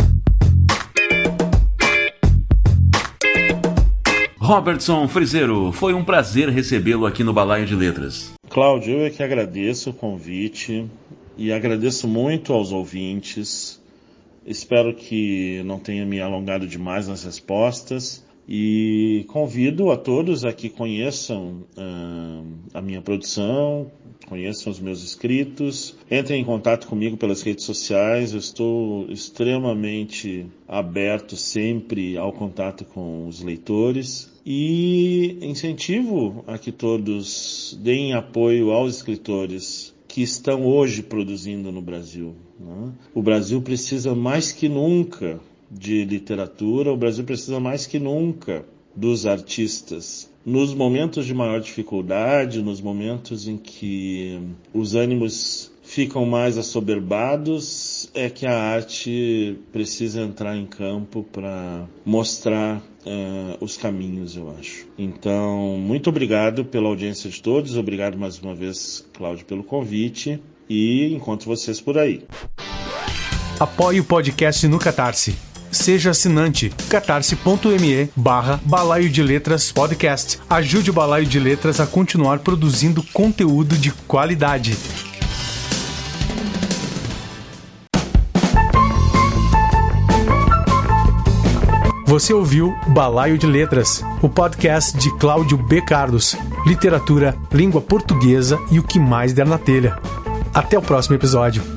Robertson Frizeiro, foi um prazer recebê-lo aqui no Balaio de Letras. Cláudio, eu é que agradeço o convite e agradeço muito aos ouvintes. Espero que não tenha me alongado demais nas respostas e convido a todos a que conheçam uh, a minha produção, conheçam os meus escritos, entrem em contato comigo pelas redes sociais. Eu estou extremamente aberto sempre ao contato com os leitores e incentivo a que todos deem apoio aos escritores que estão hoje produzindo no Brasil. Né? O Brasil precisa mais que nunca de literatura, o Brasil precisa mais que nunca dos artistas. Nos momentos de maior dificuldade, nos momentos em que os ânimos ficam mais assoberbados, é que a arte precisa entrar em campo para mostrar uh, os caminhos, eu acho. Então, muito obrigado pela audiência de todos, obrigado mais uma vez, Cláudio, pelo convite e encontro vocês por aí. Apoie o podcast no Catarse. Seja assinante catarse.me barra Balaio de Letras Podcast. Ajude o Balaio de Letras a continuar produzindo conteúdo de qualidade. Você ouviu Balaio de Letras, o podcast de Cláudio B. Carlos, literatura, língua portuguesa e o que mais der na telha. Até o próximo episódio.